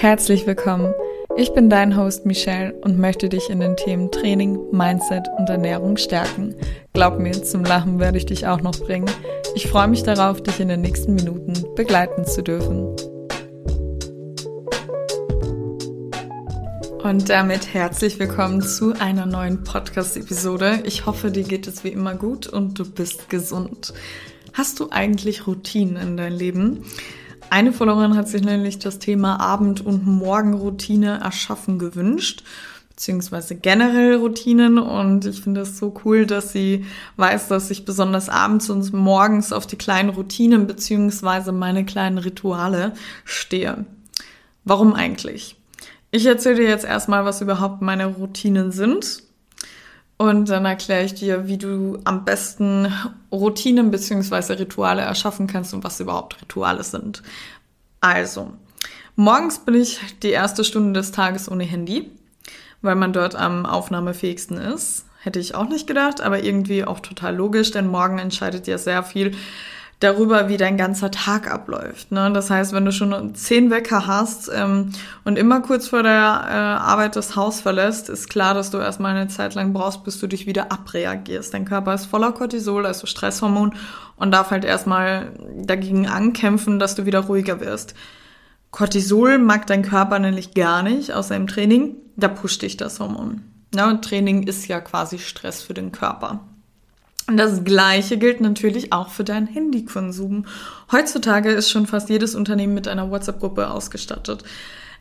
Herzlich willkommen. Ich bin dein Host Michelle und möchte dich in den Themen Training, Mindset und Ernährung stärken. Glaub mir, zum Lachen werde ich dich auch noch bringen. Ich freue mich darauf, dich in den nächsten Minuten begleiten zu dürfen. Und damit herzlich willkommen zu einer neuen Podcast-Episode. Ich hoffe, dir geht es wie immer gut und du bist gesund. Hast du eigentlich Routinen in deinem Leben? Eine Followerin hat sich nämlich das Thema Abend- und Morgenroutine erschaffen gewünscht, beziehungsweise generell Routinen. Und ich finde es so cool, dass sie weiß, dass ich besonders abends und morgens auf die kleinen Routinen beziehungsweise meine kleinen Rituale stehe. Warum eigentlich? Ich erzähle dir jetzt erstmal, was überhaupt meine Routinen sind und dann erkläre ich dir, wie du am besten Routinen bzw. Rituale erschaffen kannst und was überhaupt Rituale sind. Also, morgens bin ich die erste Stunde des Tages ohne Handy, weil man dort am aufnahmefähigsten ist. Hätte ich auch nicht gedacht, aber irgendwie auch total logisch, denn morgen entscheidet ja sehr viel darüber, wie dein ganzer Tag abläuft. Ne? Das heißt, wenn du schon zehn Wecker hast ähm, und immer kurz vor der äh, Arbeit das Haus verlässt, ist klar, dass du erstmal eine Zeit lang brauchst, bis du dich wieder abreagierst. Dein Körper ist voller Cortisol, also Stresshormon, und darf halt erstmal dagegen ankämpfen, dass du wieder ruhiger wirst. Cortisol mag dein Körper nämlich gar nicht, außer im Training. Da pusht dich das Hormon. Ne? Training ist ja quasi Stress für den Körper. Und das Gleiche gilt natürlich auch für deinen Handykonsum. Heutzutage ist schon fast jedes Unternehmen mit einer WhatsApp-Gruppe ausgestattet.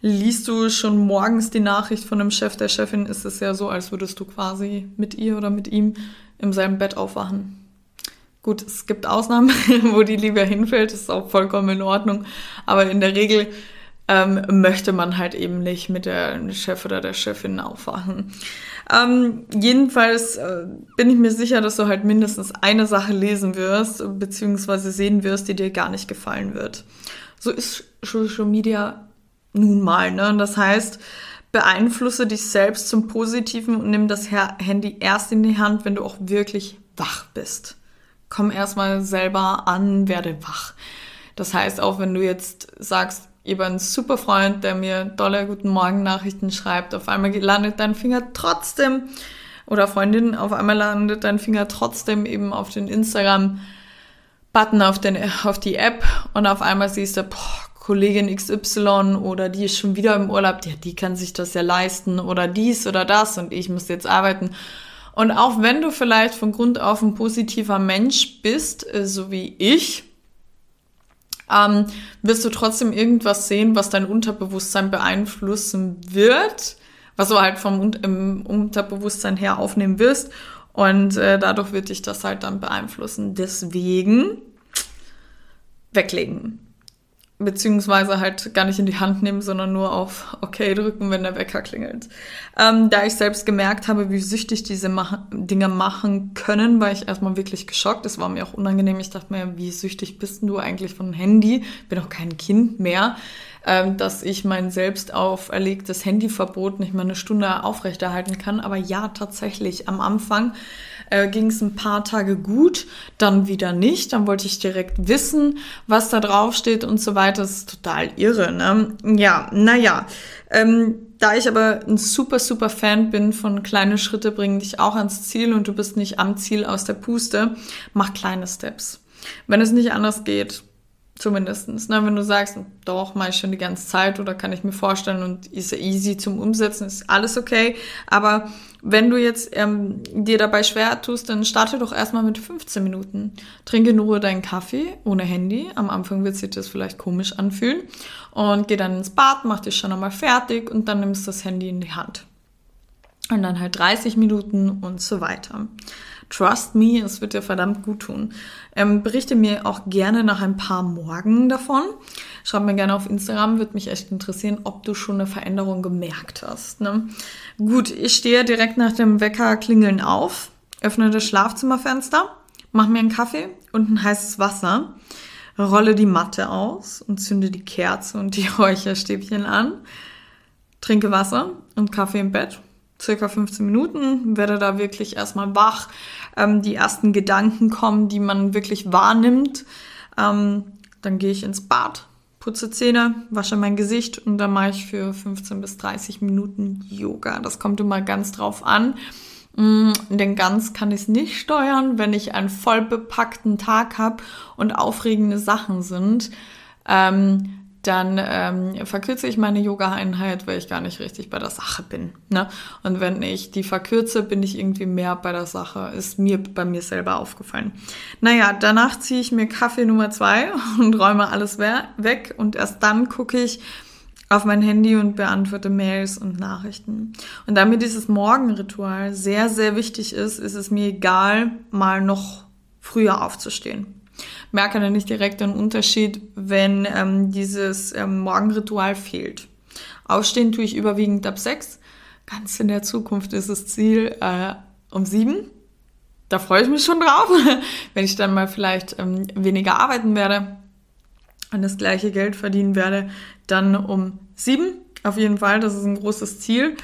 Liest du schon morgens die Nachricht von dem Chef, der Chefin, ist es ja so, als würdest du quasi mit ihr oder mit ihm im selben Bett aufwachen. Gut, es gibt Ausnahmen, wo die lieber hinfällt, ist auch vollkommen in Ordnung. Aber in der Regel ähm, möchte man halt eben nicht mit der Chef oder der Chefin aufwachen. Ähm, jedenfalls äh, bin ich mir sicher, dass du halt mindestens eine Sache lesen wirst, beziehungsweise sehen wirst, die dir gar nicht gefallen wird. So ist Social Media nun mal, ne? Das heißt, beeinflusse dich selbst zum Positiven und nimm das Handy erst in die Hand, wenn du auch wirklich wach bist. Komm erstmal selber an, werde wach. Das heißt, auch wenn du jetzt sagst, über einen super Freund, der mir tolle Guten Morgen Nachrichten schreibt. Auf einmal landet dein Finger trotzdem oder Freundin, auf einmal landet dein Finger trotzdem eben auf den Instagram Button auf den auf die App und auf einmal siehst du, boah, Kollegin XY oder die ist schon wieder im Urlaub, ja, die kann sich das ja leisten oder dies oder das und ich muss jetzt arbeiten. Und auch wenn du vielleicht von Grund auf ein positiver Mensch bist, äh, so wie ich, ähm, wirst du trotzdem irgendwas sehen, was dein Unterbewusstsein beeinflussen wird, was du halt vom im Unterbewusstsein her aufnehmen wirst. Und äh, dadurch wird dich das halt dann beeinflussen. Deswegen weglegen beziehungsweise halt gar nicht in die Hand nehmen, sondern nur auf OK drücken, wenn der Wecker klingelt. Ähm, da ich selbst gemerkt habe, wie süchtig diese mach Dinge machen können, war ich erstmal wirklich geschockt. Das war mir auch unangenehm. Ich dachte mir, wie süchtig bist du eigentlich von Handy? Bin auch kein Kind mehr, ähm, dass ich mein selbst auferlegtes Handyverbot nicht mal eine Stunde aufrechterhalten kann. Aber ja, tatsächlich am Anfang äh, ging es ein paar Tage gut, dann wieder nicht. Dann wollte ich direkt wissen, was da drauf steht und so weiter. Das ist total irre, ne? Ja, naja. Ähm, da ich aber ein super, super Fan bin von kleine Schritte bringen dich auch ans Ziel und du bist nicht am Ziel aus der Puste, mach kleine Steps. Wenn es nicht anders geht, zumindestens. Ne? Wenn du sagst, doch, mache ich schon die ganze Zeit oder kann ich mir vorstellen und ist easy zum Umsetzen, ist alles okay. Aber wenn du jetzt ähm, dir dabei schwer tust, dann starte doch erstmal mit 15 Minuten. Trinke in Ruhe deinen Kaffee ohne Handy. Am Anfang wird sich das vielleicht komisch anfühlen. Und geh dann ins Bad, mach dich schon einmal fertig und dann nimmst du das Handy in die Hand. Und dann halt 30 Minuten und so weiter. Trust me, es wird dir verdammt gut tun. Ähm, berichte mir auch gerne nach ein paar Morgen davon. Schreib mir gerne auf Instagram, würde mich echt interessieren, ob du schon eine Veränderung gemerkt hast. Ne? Gut, ich stehe direkt nach dem Wecker klingeln auf, öffne das Schlafzimmerfenster, mache mir einen Kaffee und ein heißes Wasser, rolle die Matte aus und zünde die Kerze und die Räucherstäbchen an, trinke Wasser und Kaffee im Bett circa 15 Minuten, werde da wirklich erstmal wach, ähm, die ersten Gedanken kommen, die man wirklich wahrnimmt. Ähm, dann gehe ich ins Bad, putze Zähne, wasche mein Gesicht und dann mache ich für 15 bis 30 Minuten Yoga. Das kommt immer ganz drauf an. Mm, denn ganz kann ich es nicht steuern, wenn ich einen voll bepackten Tag habe und aufregende Sachen sind. Ähm, dann ähm, verkürze ich meine Yoga-Einheit, weil ich gar nicht richtig bei der Sache bin. Ne? Und wenn ich die verkürze, bin ich irgendwie mehr bei der Sache. Ist mir bei mir selber aufgefallen. Naja, danach ziehe ich mir Kaffee Nummer zwei und räume alles weg und erst dann gucke ich auf mein Handy und beantworte Mails und Nachrichten. Und da mir dieses Morgenritual sehr, sehr wichtig ist, ist es mir egal, mal noch früher aufzustehen merke dann nicht direkt einen Unterschied, wenn ähm, dieses ähm, Morgenritual fehlt. Aufstehen tue ich überwiegend ab sechs. Ganz in der Zukunft ist das Ziel äh, um sieben. Da freue ich mich schon drauf, wenn ich dann mal vielleicht ähm, weniger arbeiten werde und das gleiche Geld verdienen werde, dann um sieben. Auf jeden Fall, das ist ein großes Ziel.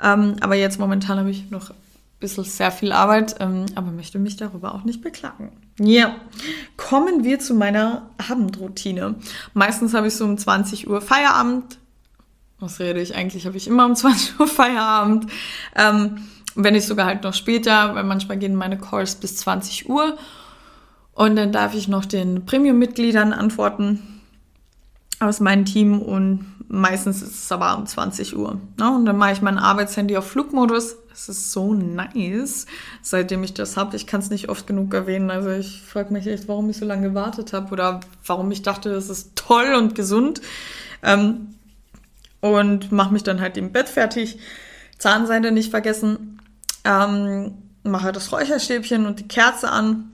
Ähm, aber jetzt momentan habe ich noch bisschen sehr viel Arbeit, ähm, aber möchte mich darüber auch nicht beklagen. Ja, kommen wir zu meiner Abendroutine. Meistens habe ich so um 20 Uhr Feierabend. Was rede ich eigentlich? Habe ich immer um 20 Uhr Feierabend. Ähm, wenn nicht sogar halt noch später, weil manchmal gehen meine Calls bis 20 Uhr. Und dann darf ich noch den Premium-Mitgliedern antworten aus meinem Team und meistens ist es aber um 20 Uhr. Ne? Und dann mache ich mein Arbeitshandy auf Flugmodus. Das ist so nice, seitdem ich das habe. Ich kann es nicht oft genug erwähnen. Also ich frage mich echt, warum ich so lange gewartet habe oder warum ich dachte, das ist toll und gesund. Ähm, und mache mich dann halt im Bett fertig. Zahnseide nicht vergessen. Ähm, mache das Räucherstäbchen und die Kerze an.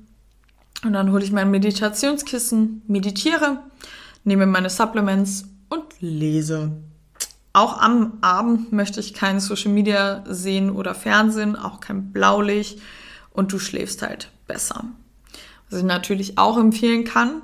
Und dann hole ich mein Meditationskissen, meditiere, nehme meine Supplements und lese. Auch am Abend möchte ich kein Social Media sehen oder Fernsehen, auch kein Blaulicht und du schläfst halt besser. Was ich natürlich auch empfehlen kann,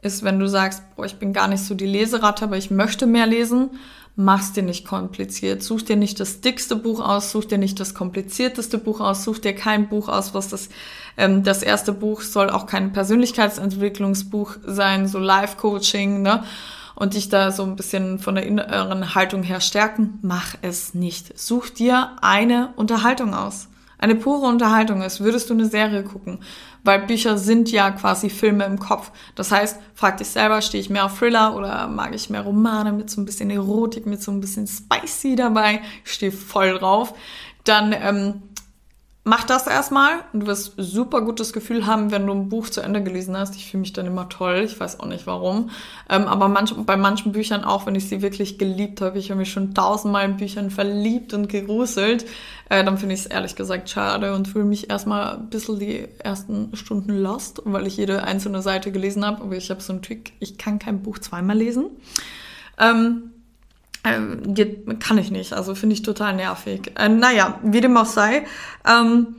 ist, wenn du sagst, boah, ich bin gar nicht so die Leseratte, aber ich möchte mehr lesen, mach's dir nicht kompliziert. Such dir nicht das dickste Buch aus, such dir nicht das komplizierteste Buch aus, such dir kein Buch aus, was das, ähm, das erste Buch soll auch kein Persönlichkeitsentwicklungsbuch sein, so Life-Coaching, ne? Und dich da so ein bisschen von der inneren Haltung her stärken, mach es nicht. Such dir eine Unterhaltung aus. Eine pure Unterhaltung ist, würdest du eine Serie gucken. Weil Bücher sind ja quasi Filme im Kopf. Das heißt, frag dich selber, stehe ich mehr auf Thriller oder mag ich mehr Romane mit so ein bisschen Erotik, mit so ein bisschen Spicy dabei? Ich stehe voll drauf. Dann ähm, mach das erstmal und du wirst super gutes Gefühl haben, wenn du ein Buch zu Ende gelesen hast. Ich fühle mich dann immer toll, ich weiß auch nicht warum. Ähm, aber manch, bei manchen Büchern auch, wenn ich sie wirklich geliebt habe, ich habe mich schon tausendmal in Büchern verliebt und geruselt, äh, dann finde ich es ehrlich gesagt schade und fühle mich erstmal ein bisschen die ersten Stunden lost, weil ich jede einzelne Seite gelesen habe. Aber ich habe so einen Trick, ich kann kein Buch zweimal lesen. Ähm, ähm, geht, kann ich nicht, also finde ich total nervig. Äh, naja, wie dem auch sei, ähm,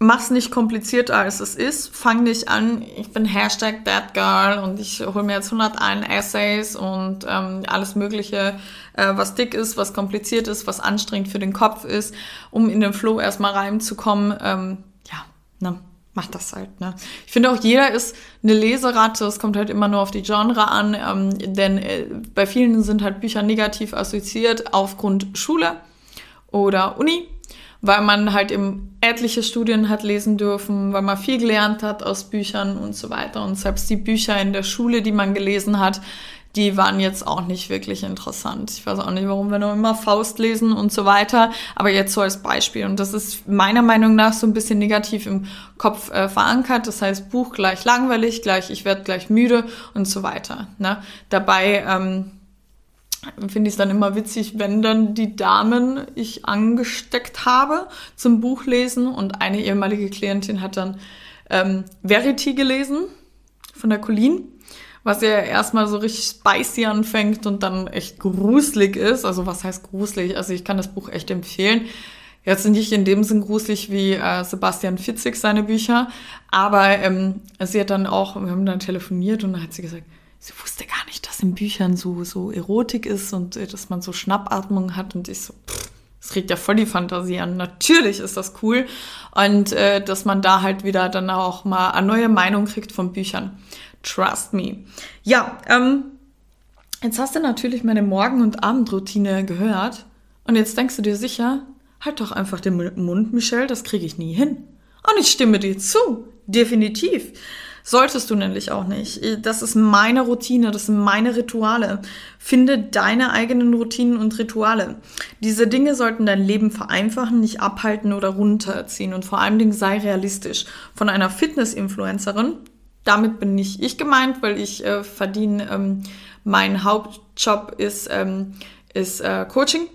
mach's nicht komplizierter als es ist. Fang nicht an, ich bin Hashtag That Girl und ich hole mir jetzt 101 Essays und ähm, alles Mögliche, äh, was dick ist, was kompliziert ist, was anstrengend für den Kopf ist, um in den Flow erstmal reinzukommen. Ähm, ja, ne? Macht das halt. Ne? Ich finde auch, jeder ist eine Leseratte. Es kommt halt immer nur auf die Genre an, ähm, denn äh, bei vielen sind halt Bücher negativ assoziiert aufgrund Schule oder Uni, weil man halt eben etliche Studien hat lesen dürfen, weil man viel gelernt hat aus Büchern und so weiter. Und selbst die Bücher in der Schule, die man gelesen hat, die waren jetzt auch nicht wirklich interessant. Ich weiß auch nicht, warum wir noch immer Faust lesen und so weiter. Aber jetzt so als Beispiel. Und das ist meiner Meinung nach so ein bisschen negativ im Kopf äh, verankert. Das heißt, Buch gleich langweilig, gleich ich werde gleich müde und so weiter. Ne? Dabei ähm, finde ich es dann immer witzig, wenn dann die Damen ich angesteckt habe zum Buchlesen und eine ehemalige Klientin hat dann ähm, Verity gelesen von der Colleen was ja erstmal so richtig spicy anfängt und dann echt gruselig ist. Also was heißt gruselig? Also ich kann das Buch echt empfehlen. Jetzt nicht in dem Sinn gruselig wie äh, Sebastian Fitzig seine Bücher, aber ähm, sie hat dann auch, wir haben dann telefoniert und dann hat sie gesagt, sie wusste gar nicht, dass in Büchern so, so Erotik ist und äh, dass man so Schnappatmung hat und ich so, pff, das regt ja voll die Fantasie an. Natürlich ist das cool und äh, dass man da halt wieder dann auch mal eine neue Meinung kriegt von Büchern. Trust me. Ja, ähm, Jetzt hast du natürlich meine Morgen- und Abendroutine gehört und jetzt denkst du dir sicher, halt doch einfach den Mund, Michelle, das kriege ich nie hin. Und ich stimme dir zu, definitiv. Solltest du nämlich auch nicht. Das ist meine Routine, das sind meine Rituale. Finde deine eigenen Routinen und Rituale. Diese Dinge sollten dein Leben vereinfachen, nicht abhalten oder runterziehen. Und vor allen Dingen sei realistisch. Von einer Fitness-Influencerin, damit bin nicht ich gemeint, weil ich äh, verdiene, ähm, mein Hauptjob ist, ähm, ist äh, Coaching.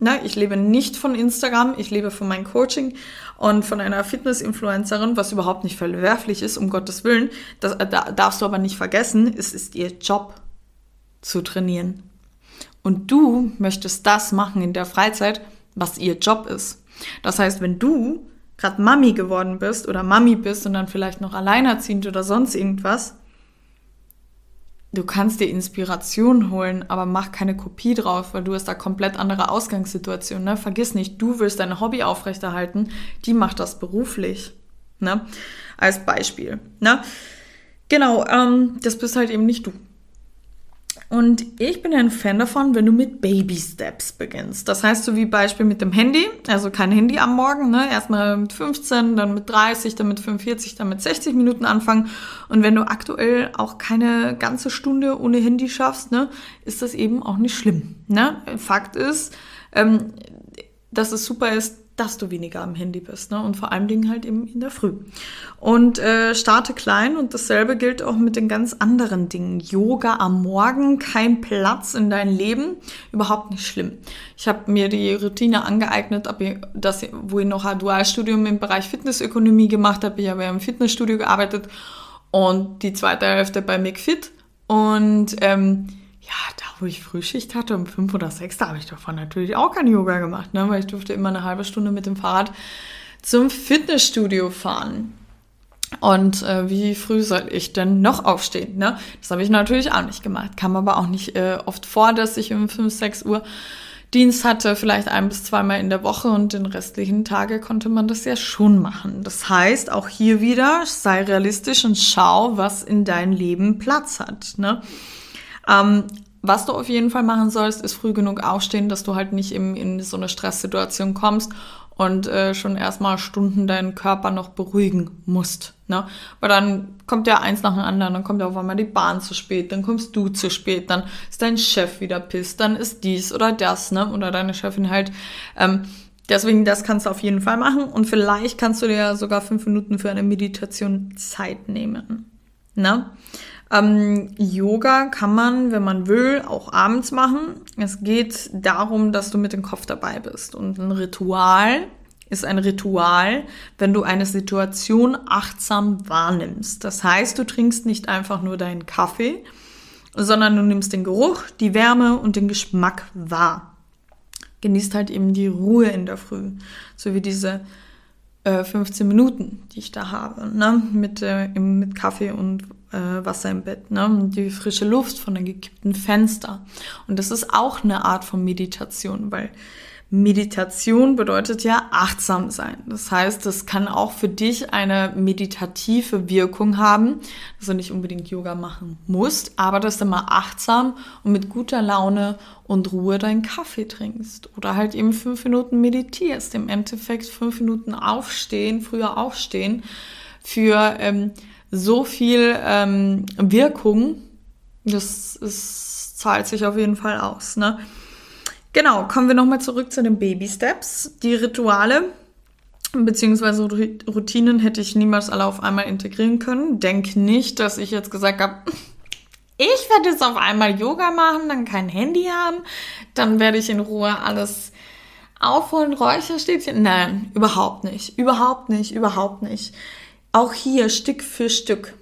Ne? Ich lebe nicht von Instagram, ich lebe von meinem Coaching und von einer Fitness-Influencerin, was überhaupt nicht verwerflich ist, um Gottes Willen. Das äh, da darfst du aber nicht vergessen, es ist ihr Job zu trainieren. Und du möchtest das machen in der Freizeit, was ihr Job ist. Das heißt, wenn du gerade Mami geworden bist oder Mami bist und dann vielleicht noch alleinerziehend oder sonst irgendwas, du kannst dir Inspiration holen, aber mach keine Kopie drauf, weil du hast da komplett andere Ausgangssituation. Ne? Vergiss nicht, du willst dein Hobby aufrechterhalten, die macht das beruflich. Ne? Als Beispiel. Ne? Genau, ähm, das bist halt eben nicht du. Und ich bin ein Fan davon, wenn du mit Baby Steps beginnst. Das heißt, so wie Beispiel mit dem Handy, also kein Handy am Morgen, ne? Erstmal mit 15, dann mit 30, dann mit 45, dann mit 60 Minuten anfangen. Und wenn du aktuell auch keine ganze Stunde ohne Handy schaffst, ne, ist das eben auch nicht schlimm. Ne? Fakt ist, ähm, dass es super ist, dass du weniger am Handy bist. Ne? Und vor allen Dingen halt eben in der Früh. Und äh, starte klein und dasselbe gilt auch mit den ganz anderen Dingen. Yoga am Morgen, kein Platz in dein Leben, überhaupt nicht schlimm. Ich habe mir die Routine angeeignet, ab das, wo ich noch ein Dualstudium im Bereich Fitnessökonomie gemacht habe. Ich habe ja im Fitnessstudio gearbeitet und die zweite Hälfte bei McFit. Und ähm, ja, da wo ich Frühschicht hatte, um fünf oder sechs, da habe ich davon natürlich auch kein Yoga gemacht, ne? weil ich durfte immer eine halbe Stunde mit dem Fahrrad zum Fitnessstudio fahren. Und äh, wie früh soll ich denn noch aufstehen? Ne? Das habe ich natürlich auch nicht gemacht. Kam aber auch nicht äh, oft vor, dass ich um 5, 6 Uhr Dienst hatte, vielleicht ein bis zweimal in der Woche und den restlichen Tage konnte man das ja schon machen. Das heißt, auch hier wieder, sei realistisch und schau, was in deinem Leben Platz hat. Ne? Ähm, was du auf jeden Fall machen sollst, ist früh genug aufstehen, dass du halt nicht in, in so eine Stresssituation kommst und äh, schon erstmal Stunden deinen Körper noch beruhigen musst. Ne? Weil dann kommt ja eins nach dem anderen, dann kommt ja auf einmal die Bahn zu spät, dann kommst du zu spät, dann ist dein Chef wieder pisst, dann ist dies oder das, ne? Oder deine Chefin halt. Ähm, deswegen, das kannst du auf jeden Fall machen und vielleicht kannst du dir ja sogar fünf Minuten für eine Meditation Zeit nehmen. Ne? Ähm, Yoga kann man, wenn man will, auch abends machen. Es geht darum, dass du mit dem Kopf dabei bist. Und ein Ritual ist ein Ritual, wenn du eine Situation achtsam wahrnimmst. Das heißt, du trinkst nicht einfach nur deinen Kaffee, sondern du nimmst den Geruch, die Wärme und den Geschmack wahr. Genießt halt eben die Ruhe in der Früh, so wie diese äh, 15 Minuten, die ich da habe, ne? mit, äh, mit Kaffee und äh, Wasser im Bett, ne? Die frische Luft von den gekippten Fenster. Und das ist auch eine Art von Meditation, weil Meditation bedeutet ja achtsam sein. Das heißt, das kann auch für dich eine meditative Wirkung haben, dass du nicht unbedingt Yoga machen musst, aber dass du mal achtsam und mit guter Laune und Ruhe deinen Kaffee trinkst oder halt eben fünf Minuten meditierst. Im Endeffekt fünf Minuten aufstehen, früher aufstehen für ähm, so viel ähm, Wirkung. Das ist, zahlt sich auf jeden Fall aus. Ne? Genau, kommen wir nochmal zurück zu den Baby Steps. Die Rituale beziehungsweise Routinen hätte ich niemals alle auf einmal integrieren können. Denk nicht, dass ich jetzt gesagt habe, ich werde jetzt auf einmal Yoga machen, dann kein Handy haben, dann werde ich in Ruhe alles aufholen, Räucherstäbchen. Nein, überhaupt nicht, überhaupt nicht, überhaupt nicht. Auch hier Stück für Stück.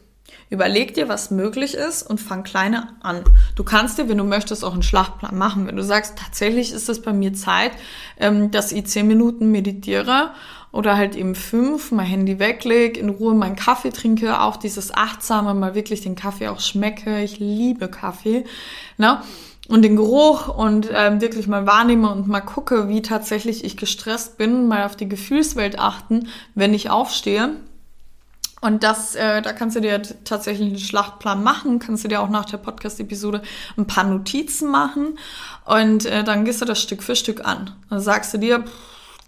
Überleg dir, was möglich ist und fang kleiner an. Du kannst dir, wenn du möchtest, auch einen Schlachtplan machen. Wenn du sagst, tatsächlich ist es bei mir Zeit, ähm, dass ich zehn Minuten meditiere oder halt eben fünf, mein Handy weglege, in Ruhe meinen Kaffee trinke, auch dieses achtsame, mal wirklich den Kaffee auch schmecke. Ich liebe Kaffee. Ne? und den Geruch und ähm, wirklich mal wahrnehme und mal gucke, wie tatsächlich ich gestresst bin, mal auf die Gefühlswelt achten, wenn ich aufstehe Und das, äh, da kannst du dir tatsächlich einen Schlachtplan machen, kannst du dir auch nach der Podcast-Episode ein paar Notizen machen und äh, dann gehst du das Stück für Stück an. Dann sagst du dir,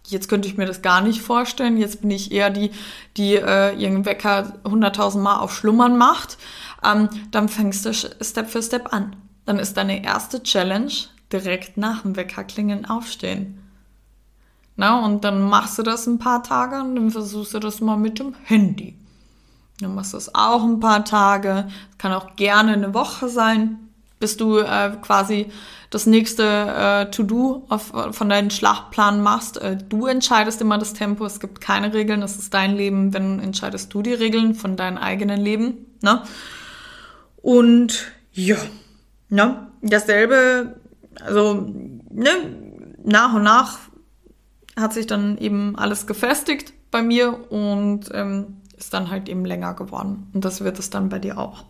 jetzt könnte ich mir das gar nicht vorstellen, jetzt bin ich eher die, die äh, ihren Wecker 100.000 Mal auf Schlummern macht. Ähm, dann fängst du Step für Step an. Dann ist deine erste Challenge direkt nach dem Weckerklingeln aufstehen. Na, und dann machst du das ein paar Tage und dann versuchst du das mal mit dem Handy. Dann machst du das auch ein paar Tage. Das kann auch gerne eine Woche sein, bis du äh, quasi das nächste äh, To-Do von deinem Schlachtplan machst. Äh, du entscheidest immer das Tempo. Es gibt keine Regeln. Das ist dein Leben. Wenn entscheidest du die Regeln von deinem eigenen Leben. Ne? Und ja, ne? dasselbe, also ne? nach und nach hat sich dann eben alles gefestigt bei mir und ähm, ist dann halt eben länger geworden. Und das wird es dann bei dir auch.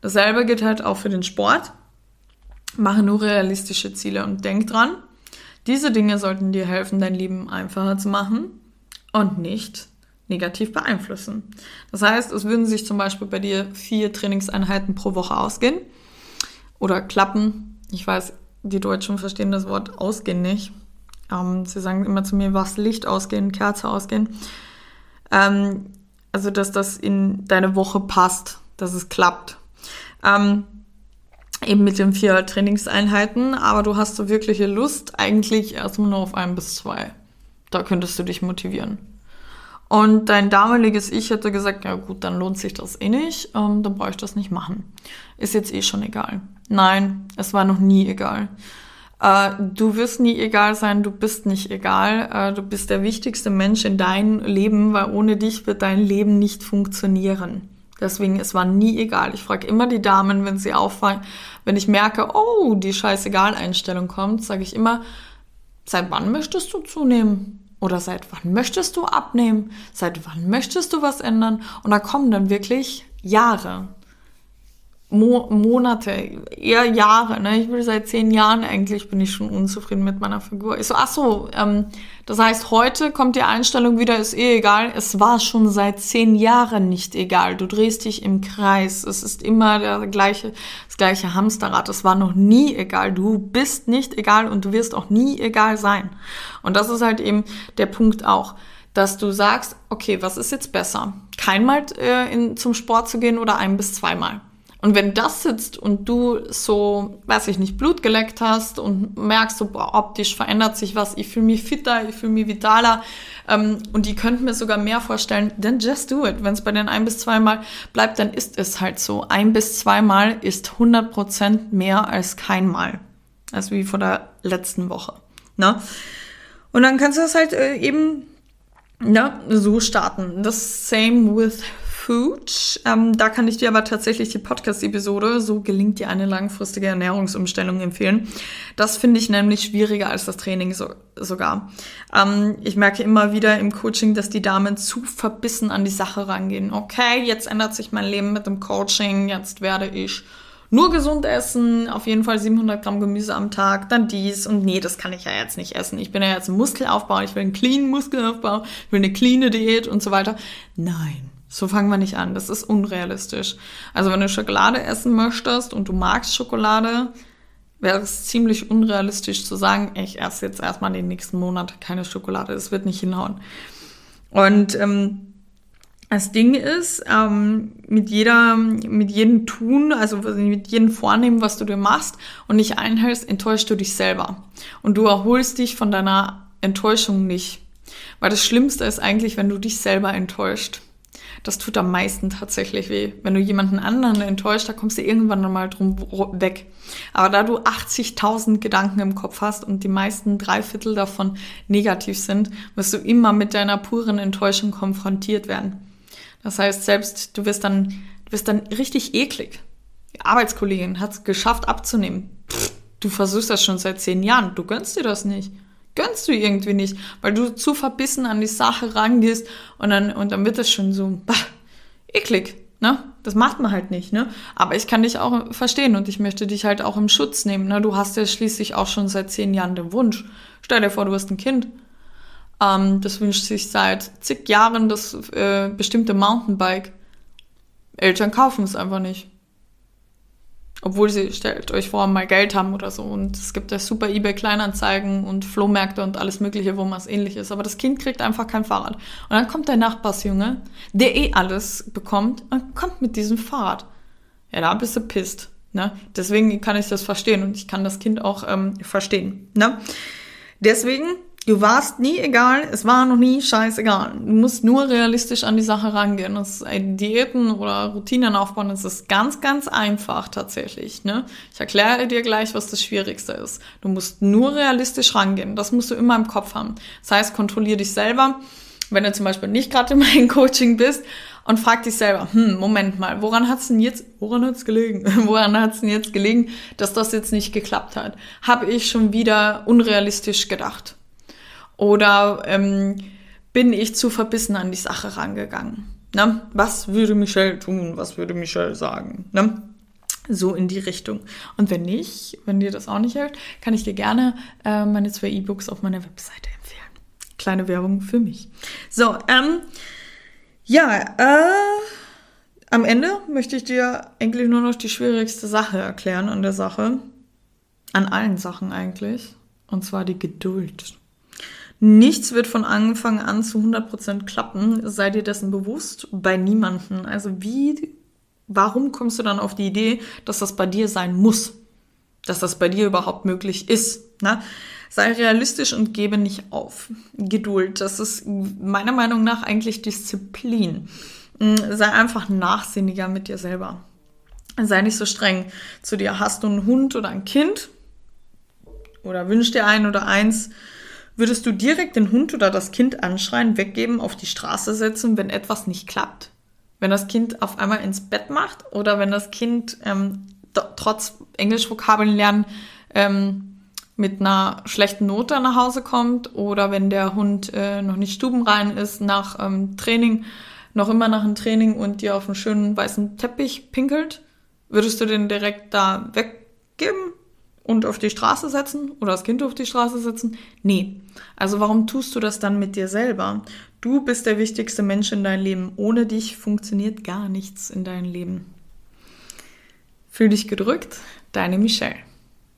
Dasselbe gilt halt auch für den Sport. Mache nur realistische Ziele und denk dran, diese Dinge sollten dir helfen, dein Leben einfacher zu machen und nicht negativ beeinflussen. Das heißt, es würden sich zum Beispiel bei dir vier Trainingseinheiten pro Woche ausgehen oder klappen. Ich weiß, die Deutschen verstehen das Wort ausgehen nicht. Ähm, sie sagen immer zu mir, was Licht ausgehen, Kerze ausgehen. Ähm, also, dass das in deine Woche passt, dass es klappt. Ähm, eben mit den vier Trainingseinheiten, aber du hast so wirkliche Lust eigentlich erstmal nur auf ein bis zwei. Da könntest du dich motivieren. Und dein damaliges Ich hätte gesagt, ja gut, dann lohnt sich das eh nicht, ähm, dann brauche ich das nicht machen. Ist jetzt eh schon egal. Nein, es war noch nie egal. Äh, du wirst nie egal sein, du bist nicht egal. Äh, du bist der wichtigste Mensch in deinem Leben, weil ohne dich wird dein Leben nicht funktionieren. Deswegen, es war nie egal. Ich frage immer die Damen, wenn sie auffallen, wenn ich merke, oh, die Scheißegal-Einstellung kommt, sage ich immer, seit wann möchtest du zunehmen? Oder seit wann möchtest du abnehmen? Seit wann möchtest du was ändern? Und da kommen dann wirklich Jahre. Mo Monate, eher Jahre. Ne? Ich will seit zehn Jahren eigentlich bin ich schon unzufrieden mit meiner Figur. Ich so, ach so, ähm, das heißt, heute kommt die Einstellung wieder, ist eh egal. Es war schon seit zehn Jahren nicht egal. Du drehst dich im Kreis. Es ist immer der gleiche, das gleiche Hamsterrad. Es war noch nie egal. Du bist nicht egal und du wirst auch nie egal sein. Und das ist halt eben der Punkt auch dass du sagst, okay, was ist jetzt besser? Keinmal äh, in, zum Sport zu gehen oder ein bis zweimal? Und wenn das sitzt und du so, weiß ich nicht, Blut geleckt hast und merkst, so boah, optisch verändert sich was, ich fühle mich fitter, ich fühle mich vitaler ähm, und die könnten mir sogar mehr vorstellen, then just do it. Wenn es bei den ein bis zweimal bleibt, dann ist es halt so. Ein bis zweimal ist 100% mehr als keinmal. Also wie vor der letzten Woche. Ne? Und dann kannst du das halt äh, eben ja, so starten. Das same with Food. Ähm, da kann ich dir aber tatsächlich die Podcast-Episode, so gelingt dir eine langfristige Ernährungsumstellung empfehlen. Das finde ich nämlich schwieriger als das Training so, sogar. Ähm, ich merke immer wieder im Coaching, dass die Damen zu verbissen an die Sache rangehen. Okay, jetzt ändert sich mein Leben mit dem Coaching, jetzt werde ich nur gesund essen, auf jeden Fall 700 Gramm Gemüse am Tag, dann dies und nee, das kann ich ja jetzt nicht essen. Ich bin ja jetzt ein Muskelaufbau, ich will einen clean Muskelaufbau, ich will eine clean Diät und so weiter. Nein. So fangen wir nicht an. Das ist unrealistisch. Also wenn du Schokolade essen möchtest und du magst Schokolade, wäre es ziemlich unrealistisch zu sagen, ich esse jetzt erstmal den nächsten Monat keine Schokolade. Das wird nicht hinhauen. Und ähm, das Ding ist, ähm, mit jeder, mit jedem Tun, also mit jedem Vornehmen, was du dir machst und nicht einhältst, enttäuschst du dich selber. Und du erholst dich von deiner Enttäuschung nicht. Weil das Schlimmste ist eigentlich, wenn du dich selber enttäuscht das tut am meisten tatsächlich weh. Wenn du jemanden anderen enttäuscht, da kommst du irgendwann nochmal drum weg. Aber da du 80.000 Gedanken im Kopf hast und die meisten drei Viertel davon negativ sind, wirst du immer mit deiner puren Enttäuschung konfrontiert werden. Das heißt, selbst du wirst dann, du wirst dann richtig eklig. Die Arbeitskollegin hat es geschafft abzunehmen. Pff, du versuchst das schon seit zehn Jahren. Du gönnst dir das nicht gönnst du irgendwie nicht, weil du zu verbissen an die Sache rangehst und dann, und dann wird das schon so, bah, eklig, ne? Das macht man halt nicht, ne? Aber ich kann dich auch verstehen und ich möchte dich halt auch im Schutz nehmen, ne? Du hast ja schließlich auch schon seit zehn Jahren den Wunsch. Stell dir vor, du hast ein Kind. Ähm, das wünscht sich seit zig Jahren das äh, bestimmte Mountainbike. Eltern kaufen es einfach nicht. Obwohl sie, stellt euch vor, mal Geld haben oder so. Und es gibt ja super eBay Kleinanzeigen und Flohmärkte und alles Mögliche, wo man es ähnlich ist. Aber das Kind kriegt einfach kein Fahrrad. Und dann kommt der Nachbarsjunge, der eh alles bekommt, und kommt mit diesem Fahrrad. Ja, da bist du pisst. Ne? Deswegen kann ich das verstehen und ich kann das Kind auch ähm, verstehen. Ne? Deswegen Du warst nie egal, es war noch nie scheißegal. Du musst nur realistisch an die Sache rangehen. Das Diäten oder Routinen aufbauen, das ist ganz, ganz einfach tatsächlich. Ne? Ich erkläre dir gleich, was das Schwierigste ist. Du musst nur realistisch rangehen. Das musst du immer im Kopf haben. Das heißt, kontrollier dich selber. Wenn du zum Beispiel nicht gerade in meinem Coaching bist und frag dich selber, hm, Moment mal, woran hat's denn jetzt, woran hat's gelegen? woran hat's denn jetzt gelegen, dass das jetzt nicht geklappt hat? Habe ich schon wieder unrealistisch gedacht? Oder ähm, bin ich zu verbissen an die Sache rangegangen? Ne? Was würde Michelle tun? Was würde Michelle sagen? Ne? So in die Richtung. Und wenn nicht, wenn dir das auch nicht hilft, kann ich dir gerne äh, meine zwei E-Books auf meiner Webseite empfehlen. Kleine Werbung für mich. So, ähm, ja, äh, am Ende möchte ich dir eigentlich nur noch die schwierigste Sache erklären an der Sache. An allen Sachen eigentlich. Und zwar die Geduld. Nichts wird von Anfang an zu 100% klappen, sei dir dessen bewusst, bei niemanden. Also wie, warum kommst du dann auf die Idee, dass das bei dir sein muss? Dass das bei dir überhaupt möglich ist? Ne? Sei realistisch und gebe nicht auf. Geduld, das ist meiner Meinung nach eigentlich Disziplin. Mm, sei einfach nachsinniger mit dir selber. Sei nicht so streng zu dir. Hast du einen Hund oder ein Kind? Oder wünsch dir ein oder eins? Würdest du direkt den Hund oder das Kind anschreien, weggeben, auf die Straße setzen, wenn etwas nicht klappt? Wenn das Kind auf einmal ins Bett macht oder wenn das Kind ähm, trotz Englischvokabeln lernen ähm, mit einer schlechten Note nach Hause kommt oder wenn der Hund äh, noch nicht stubenrein ist nach ähm, Training, noch immer nach dem Training und dir auf einen schönen weißen Teppich pinkelt, würdest du den direkt da weggeben? Und auf die Straße setzen oder das Kind auf die Straße setzen? Nee. Also warum tust du das dann mit dir selber? Du bist der wichtigste Mensch in deinem Leben. Ohne dich funktioniert gar nichts in deinem Leben. Fühl dich gedrückt, deine Michelle.